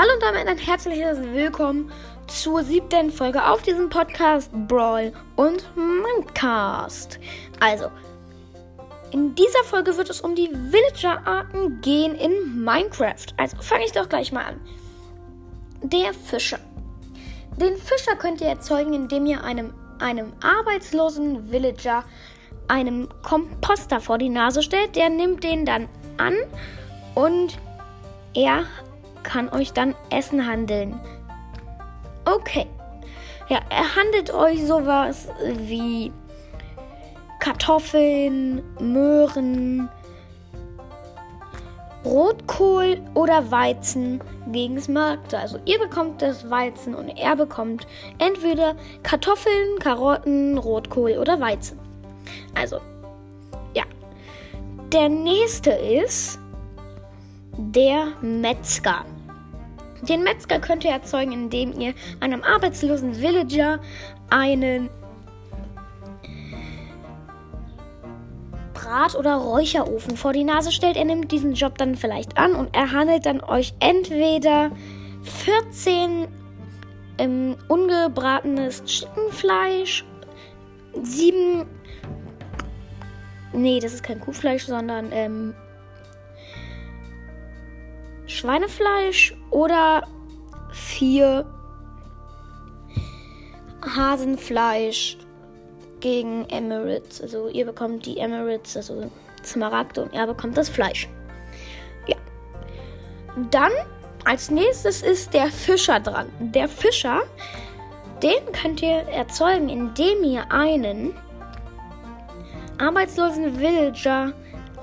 Hallo und damit ein herzliches Willkommen zur siebten Folge auf diesem Podcast Brawl und Minecast. Also, in dieser Folge wird es um die Villager-Arten gehen in Minecraft. Also fange ich doch gleich mal an. Der Fischer. Den Fischer könnt ihr erzeugen, indem ihr einem, einem arbeitslosen Villager einem Komposter vor die Nase stellt. Der nimmt den dann an und er kann euch dann Essen handeln. Okay. Ja, er handelt euch sowas wie Kartoffeln, Möhren, Rotkohl oder Weizen gegen Smaragde. Also ihr bekommt das Weizen und er bekommt entweder Kartoffeln, Karotten, Rotkohl oder Weizen. Also, ja. Der nächste ist der Metzger. Den Metzger könnt ihr erzeugen, indem ihr einem arbeitslosen Villager einen Brat- oder Räucherofen vor die Nase stellt. Er nimmt diesen Job dann vielleicht an und er handelt dann euch entweder 14 ähm, ungebratenes Chickenfleisch, 7 Nee, das ist kein Kuhfleisch, sondern ähm, Schweinefleisch oder vier Hasenfleisch gegen Emirates. Also ihr bekommt die Emirates, also Smaragde und er bekommt das Fleisch. Ja. Dann als nächstes ist der Fischer dran. Der Fischer, den könnt ihr erzeugen, indem ihr einen arbeitslosen Villager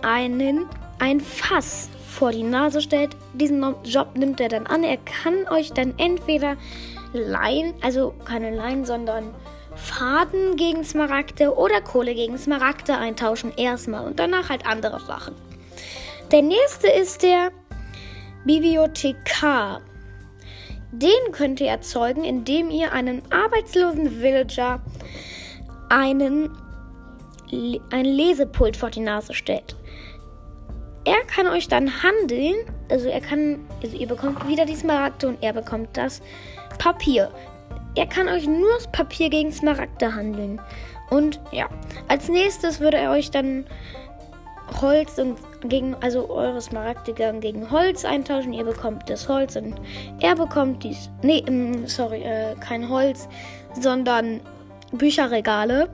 einen ein Fass vor die Nase stellt. Diesen Job nimmt er dann an. Er kann euch dann entweder Lein, also keine Lein, sondern Faden gegen Smaragde oder Kohle gegen Smaragde eintauschen erstmal und danach halt andere Sachen. Der nächste ist der Bibliothekar. Den könnt ihr erzeugen, indem ihr einen arbeitslosen Villager einen, ein Lesepult vor die Nase stellt er kann euch dann handeln. Also er kann, also ihr bekommt wieder die Smaragde und er bekommt das Papier. Er kann euch nur das Papier gegen Smaragde handeln. Und ja, als nächstes würde er euch dann Holz und gegen, also eure Smaragde gegen Holz eintauschen. Ihr bekommt das Holz und er bekommt dies. Nee, ähm, sorry, äh, kein Holz, sondern Bücherregale.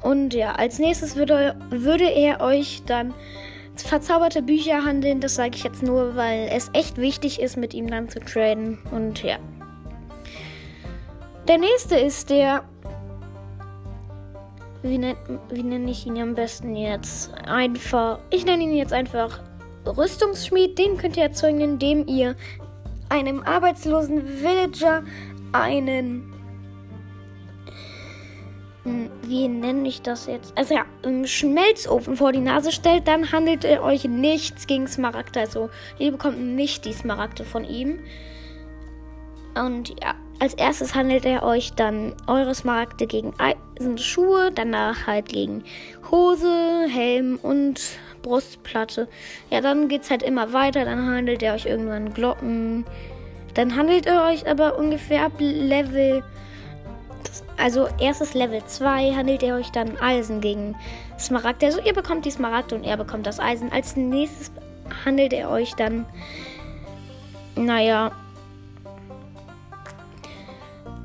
Und ja, als nächstes würde, würde er euch dann verzauberte Bücher handeln. Das sage ich jetzt nur, weil es echt wichtig ist, mit ihm dann zu traden. Und ja. Der nächste ist der. Wie, nenn, wie nenne ich ihn am besten jetzt? Einfach. Ich nenne ihn jetzt einfach Rüstungsschmied. Den könnt ihr erzeugen, indem ihr einem arbeitslosen Villager einen wie nenne ich das jetzt? Also ja, einen Schmelzofen vor die Nase stellt, dann handelt ihr euch nichts gegen Smaragde. Also ihr bekommt nicht die Smaragde von ihm. Und ja, als erstes handelt er euch dann eure Smaragde gegen Eisenschuhe, danach halt gegen Hose, Helm und Brustplatte. Ja, dann geht's halt immer weiter, dann handelt er euch irgendwann Glocken. Dann handelt er euch aber ungefähr ab Level also erstes Level 2 handelt ihr euch dann Eisen gegen Smaragd. Also ihr bekommt die Smaragd und er bekommt das Eisen. Als nächstes handelt er euch dann, naja,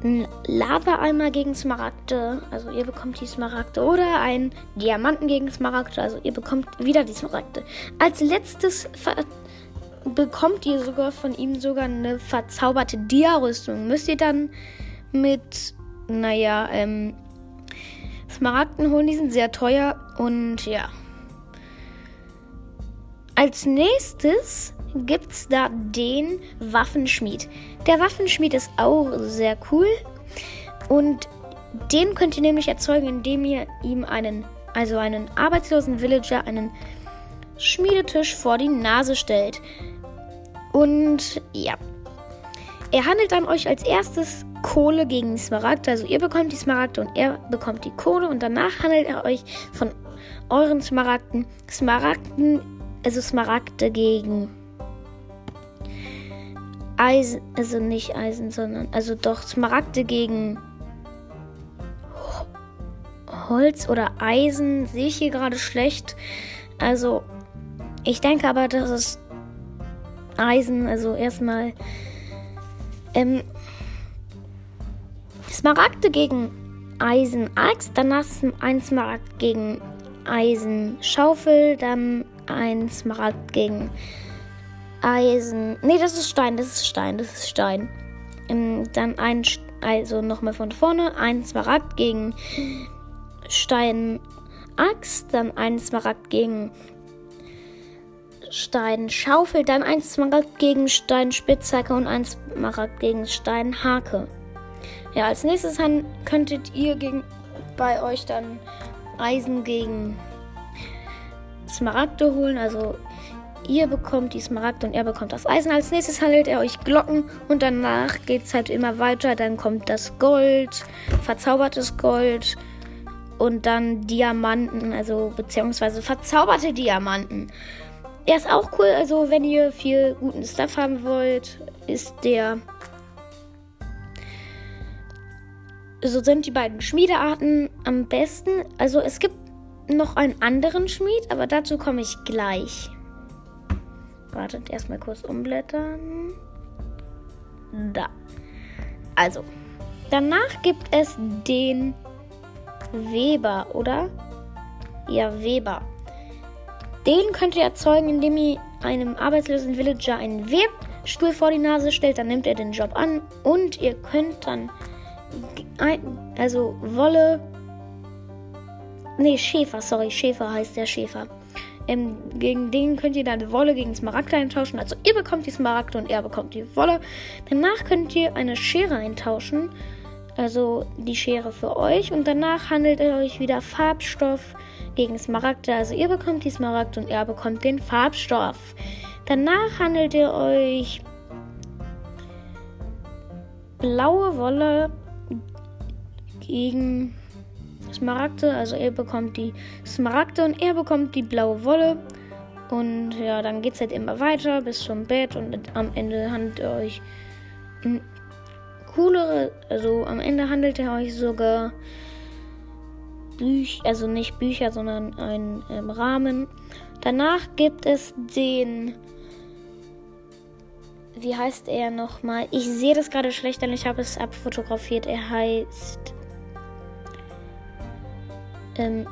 ein Lava-Eimer gegen Smaragde. Also ihr bekommt die Smaragde. Oder ein Diamanten gegen Smaragde. Also ihr bekommt wieder die Smaragde. Als letztes bekommt ihr sogar von ihm sogar eine verzauberte Dia-Rüstung. Müsst ihr dann mit naja, ähm, Smaragden holen, die sind sehr teuer und ja. Als nächstes gibt es da den Waffenschmied. Der Waffenschmied ist auch sehr cool und den könnt ihr nämlich erzeugen, indem ihr ihm einen, also einen arbeitslosen Villager, einen Schmiedetisch vor die Nase stellt. Und ja, er handelt dann euch als erstes Kohle gegen Smaragd. Also ihr bekommt die Smaragde und er bekommt die Kohle und danach handelt er euch von euren Smaragden Smaragden, also Smaragde gegen Eisen, also nicht Eisen, sondern, also doch Smaragde gegen Holz oder Eisen sehe ich hier gerade schlecht. Also, ich denke aber, dass es Eisen, also erstmal ähm, Smaragde gegen Eisenaxt, danach ein Smaragd gegen Eisenschaufel, dann ein Smaragd gegen Eisen. Nee, das ist Stein, das ist Stein, das ist Stein. Ähm, dann ein, also nochmal von vorne, ein Smaragd gegen Steinaxt, dann ein Smaragd gegen Steinschaufel, dann ein Smaragd gegen Steinspitzhacke und ein Smaragd gegen Steinhake. Ja, als nächstes könntet ihr gegen, bei euch dann Eisen gegen Smaragde holen. Also ihr bekommt die Smaragde und er bekommt das Eisen. Als nächstes handelt er euch Glocken und danach geht es halt immer weiter. Dann kommt das Gold, verzaubertes Gold und dann Diamanten, also beziehungsweise verzauberte Diamanten. Er ist auch cool, also wenn ihr viel guten Stuff haben wollt, ist der. So sind die beiden Schmiedearten am besten. Also es gibt noch einen anderen Schmied, aber dazu komme ich gleich. Wartet erstmal kurz umblättern. Da. Also, danach gibt es den Weber, oder? Ja, Weber. Den könnt ihr erzeugen, indem ihr einem arbeitslosen Villager einen Webstuhl vor die Nase stellt. Dann nimmt er den Job an und ihr könnt dann also Wolle. Nee, Schäfer, sorry, Schäfer heißt der Schäfer. Ähm, gegen den könnt ihr dann Wolle gegen Smaragde eintauschen. Also ihr bekommt die Smaragde und er bekommt die Wolle. Danach könnt ihr eine Schere eintauschen. Also die Schere für euch. Und danach handelt ihr euch wieder Farbstoff gegen Smaragde. Also ihr bekommt die Smaragde und er bekommt den Farbstoff. Danach handelt ihr euch blaue Wolle gegen Smaragde. Also er bekommt die Smaragde und er bekommt die blaue Wolle. Und ja, dann geht es halt immer weiter bis zum Bett und am Ende handelt ihr euch coolere, also am Ende handelt ihr euch sogar Bücher, also nicht Bücher, sondern einen ähm, Rahmen. Danach gibt es den. Wie heißt er nochmal? Ich sehe das gerade schlecht, denn ich habe es abfotografiert. Er heißt. Ähm,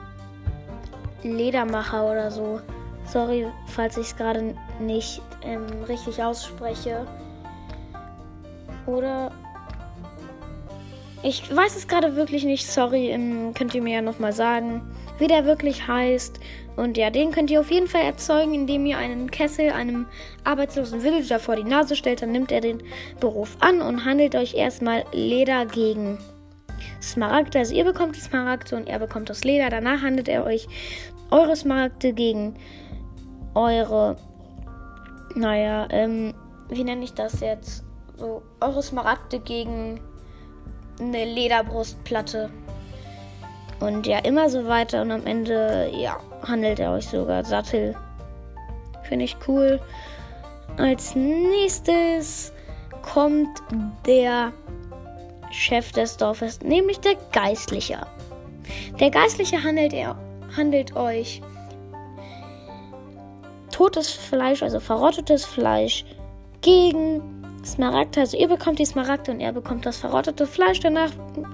Ledermacher oder so. Sorry, falls ich es gerade nicht ähm, richtig ausspreche. Oder ich weiß es gerade wirklich nicht, sorry, ähm, könnt ihr mir ja nochmal sagen, wie der wirklich heißt. Und ja, den könnt ihr auf jeden Fall erzeugen, indem ihr einen Kessel einem arbeitslosen Villager vor die Nase stellt. Dann nimmt er den Beruf an und handelt euch erstmal Leder gegen Smaragde. Also ihr bekommt die Smaragde und er bekommt das Leder. Danach handelt er euch eure Smaragde gegen eure, naja, ähm, wie nenne ich das jetzt? So, eure Smaragde gegen eine Lederbrustplatte. Und ja, immer so weiter. Und am Ende, ja, handelt er euch sogar Sattel. Finde ich cool. Als nächstes kommt der Chef des Dorfes, nämlich der Geistliche. Der Geistliche handelt, er, handelt euch totes Fleisch, also verrottetes Fleisch, gegen Smaragd. Also ihr bekommt die Smaragde und er bekommt das verrottete Fleisch. Danach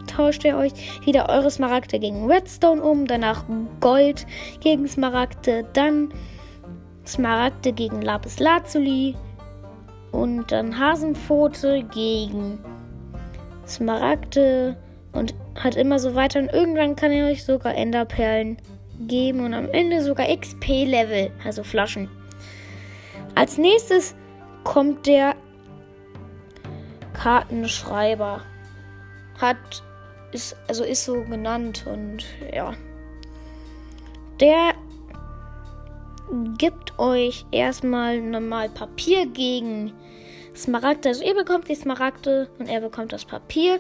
tauscht ihr euch wieder eure Smaragde gegen Redstone um. Danach Gold gegen Smaragde. Dann Smaragde gegen Lapis Lazuli. Und dann Hasenpfote gegen Smaragde. Und hat immer so weiter. Und irgendwann kann er euch sogar Enderperlen geben. Und am Ende sogar XP-Level. Also Flaschen. Als nächstes kommt der Kartenschreiber. Hat, ist, also ist so genannt und ja. Der gibt euch erstmal normal Papier gegen Smaragde. Also ihr bekommt die Smaragde und er bekommt das Papier.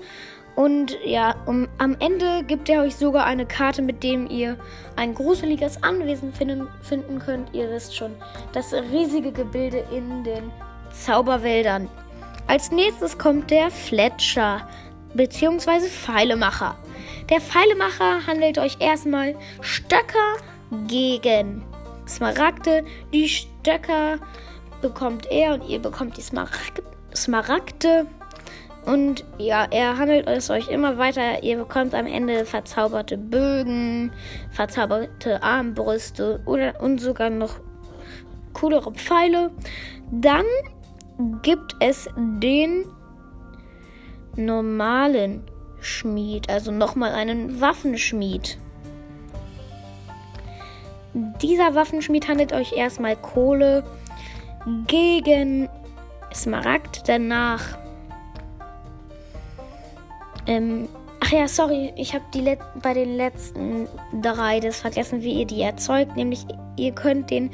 Und ja, um, am Ende gibt er euch sogar eine Karte, mit dem ihr ein gruseliges Anwesen finden, finden könnt. Ihr wisst schon, das riesige Gebilde in den Zauberwäldern. Als nächstes kommt der Fletcher bzw. Pfeilemacher. Der Pfeilemacher handelt euch erstmal Stöcker gegen Smaragde. Die Stöcker bekommt er und ihr bekommt die Smaragde. Und ja, er handelt es euch immer weiter. Ihr bekommt am Ende verzauberte Bögen, verzauberte Armbrüste oder und sogar noch coolere Pfeile. Dann gibt es den normalen Schmied, also nochmal einen Waffenschmied. Dieser Waffenschmied handelt euch erstmal Kohle gegen Smaragd, danach ähm, ach ja, sorry, ich habe die bei den letzten drei das vergessen, wie ihr die erzeugt. Nämlich, ihr könnt den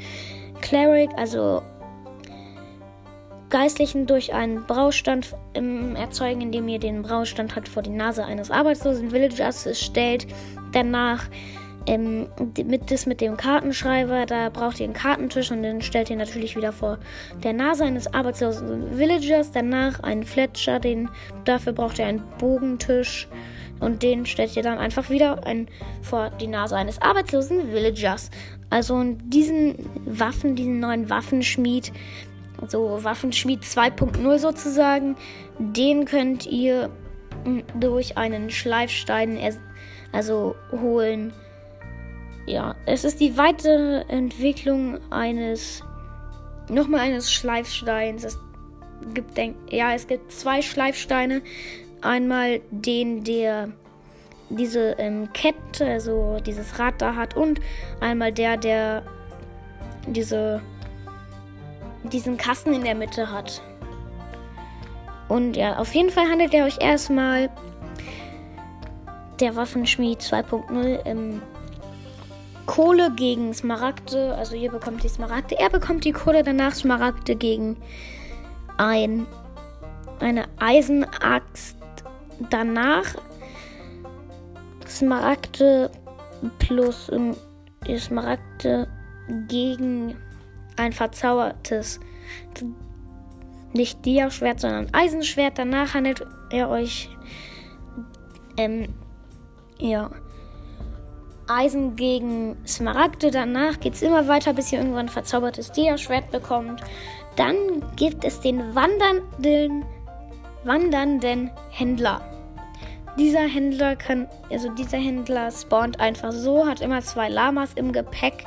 Cleric, also Geistlichen, durch einen Braustand ähm, erzeugen, indem ihr den Braustand halt vor die Nase eines arbeitslosen Villagers stellt. Danach ähm, mit, das mit dem Kartenschreiber, da braucht ihr einen Kartentisch und den stellt ihr natürlich wieder vor der Nase eines arbeitslosen Villagers. Danach einen Fletcher, den, dafür braucht ihr einen Bogentisch und den stellt ihr dann einfach wieder ein, vor die Nase eines arbeitslosen Villagers. Also diesen Waffen, diesen neuen Waffenschmied, so Waffenschmied 2.0 sozusagen, den könnt ihr durch einen Schleifstein also holen ja, es ist die weitere Entwicklung eines, nochmal eines Schleifsteins. Es gibt, denk, ja, es gibt zwei Schleifsteine. Einmal den, der diese ähm, Kette, also dieses Rad da hat, und einmal der, der diese, diesen Kasten in der Mitte hat. Und ja, auf jeden Fall handelt er euch erstmal der Waffenschmied 2.0 im Kohle gegen Smaragde. Also ihr bekommt die Smaragde. Er bekommt die Kohle, danach Smaragde gegen ein, eine Eisenaxt. Danach Smaragde plus ähm, Smaragde gegen ein verzaubertes nicht Dia-Schwert, sondern Eisenschwert. Danach handelt er euch ähm, ja Eisen gegen Smaragde. Danach geht es immer weiter, bis ihr irgendwann ein verzaubertes Dia-Schwert bekommt. Dann gibt es den wandernden, wandernden Händler. Dieser Händler kann, also dieser Händler spawnt einfach so, hat immer zwei Lamas im Gepäck.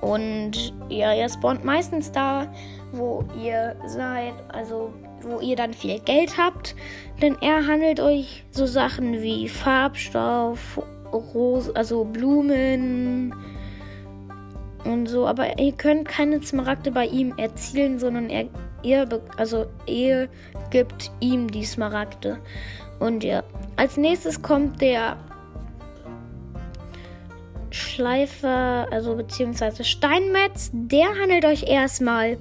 Und ja, er spawnt meistens da, wo ihr seid, also wo ihr dann viel Geld habt. Denn er handelt euch so Sachen wie Farbstoff Rose, also Blumen und so. Aber ihr könnt keine Smaragde bei ihm erzielen, sondern er, ihr, also er gibt ihm die Smaragde. Und ja, als nächstes kommt der Schleifer, also beziehungsweise Steinmetz. Der handelt euch erstmal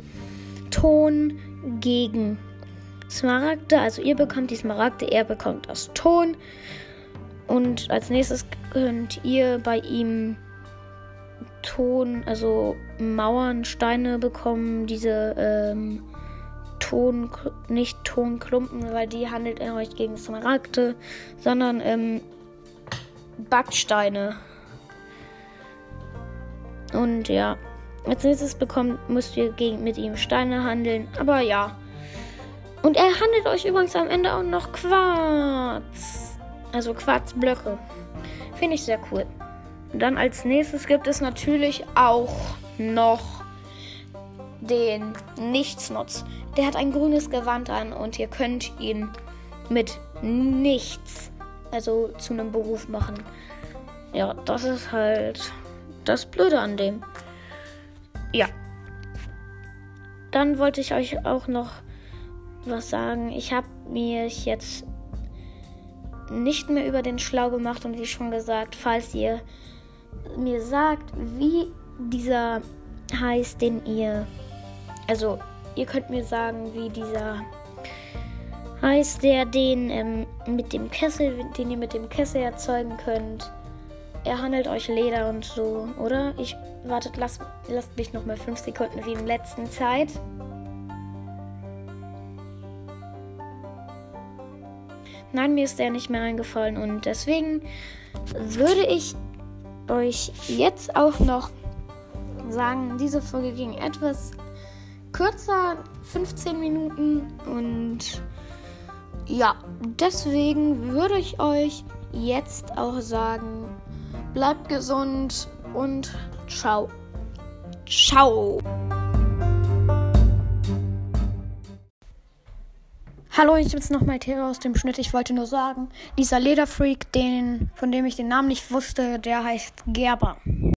Ton gegen Smaragde. Also ihr bekommt die Smaragde, er bekommt das Ton. Und als nächstes könnt ihr bei ihm Ton, also Mauern, Steine bekommen, diese ähm, Ton, nicht Tonklumpen, weil die handelt er euch gegen Smaragde, sondern ähm, Backsteine. Und ja, als nächstes bekommt, müsst ihr gegen, mit ihm Steine handeln. Aber ja. Und er handelt euch übrigens am Ende auch noch Quarz. Also Quarzblöcke. Finde ich sehr cool. Dann als nächstes gibt es natürlich auch noch den Nichtsnutz. Der hat ein grünes Gewand an und ihr könnt ihn mit nichts, also zu einem Beruf machen. Ja, das ist halt das Blöde an dem. Ja. Dann wollte ich euch auch noch was sagen. Ich habe mir jetzt nicht mehr über den Schlau gemacht und wie schon gesagt, falls ihr mir sagt, wie dieser heißt, den ihr, also ihr könnt mir sagen, wie dieser heißt, der den ähm, mit dem Kessel, den ihr mit dem Kessel erzeugen könnt. Er handelt euch Leder und so, oder? Ich wartet, lasst, lasst mich noch mal fünf Sekunden wie in letzten Zeit. Nein, mir ist der nicht mehr eingefallen und deswegen würde ich euch jetzt auch noch sagen, diese Folge ging etwas kürzer, 15 Minuten und ja, deswegen würde ich euch jetzt auch sagen, bleibt gesund und ciao. Ciao. Hallo, ich bin's nochmal Theo aus dem Schnitt. Ich wollte nur sagen, dieser Lederfreak, den, von dem ich den Namen nicht wusste, der heißt Gerber.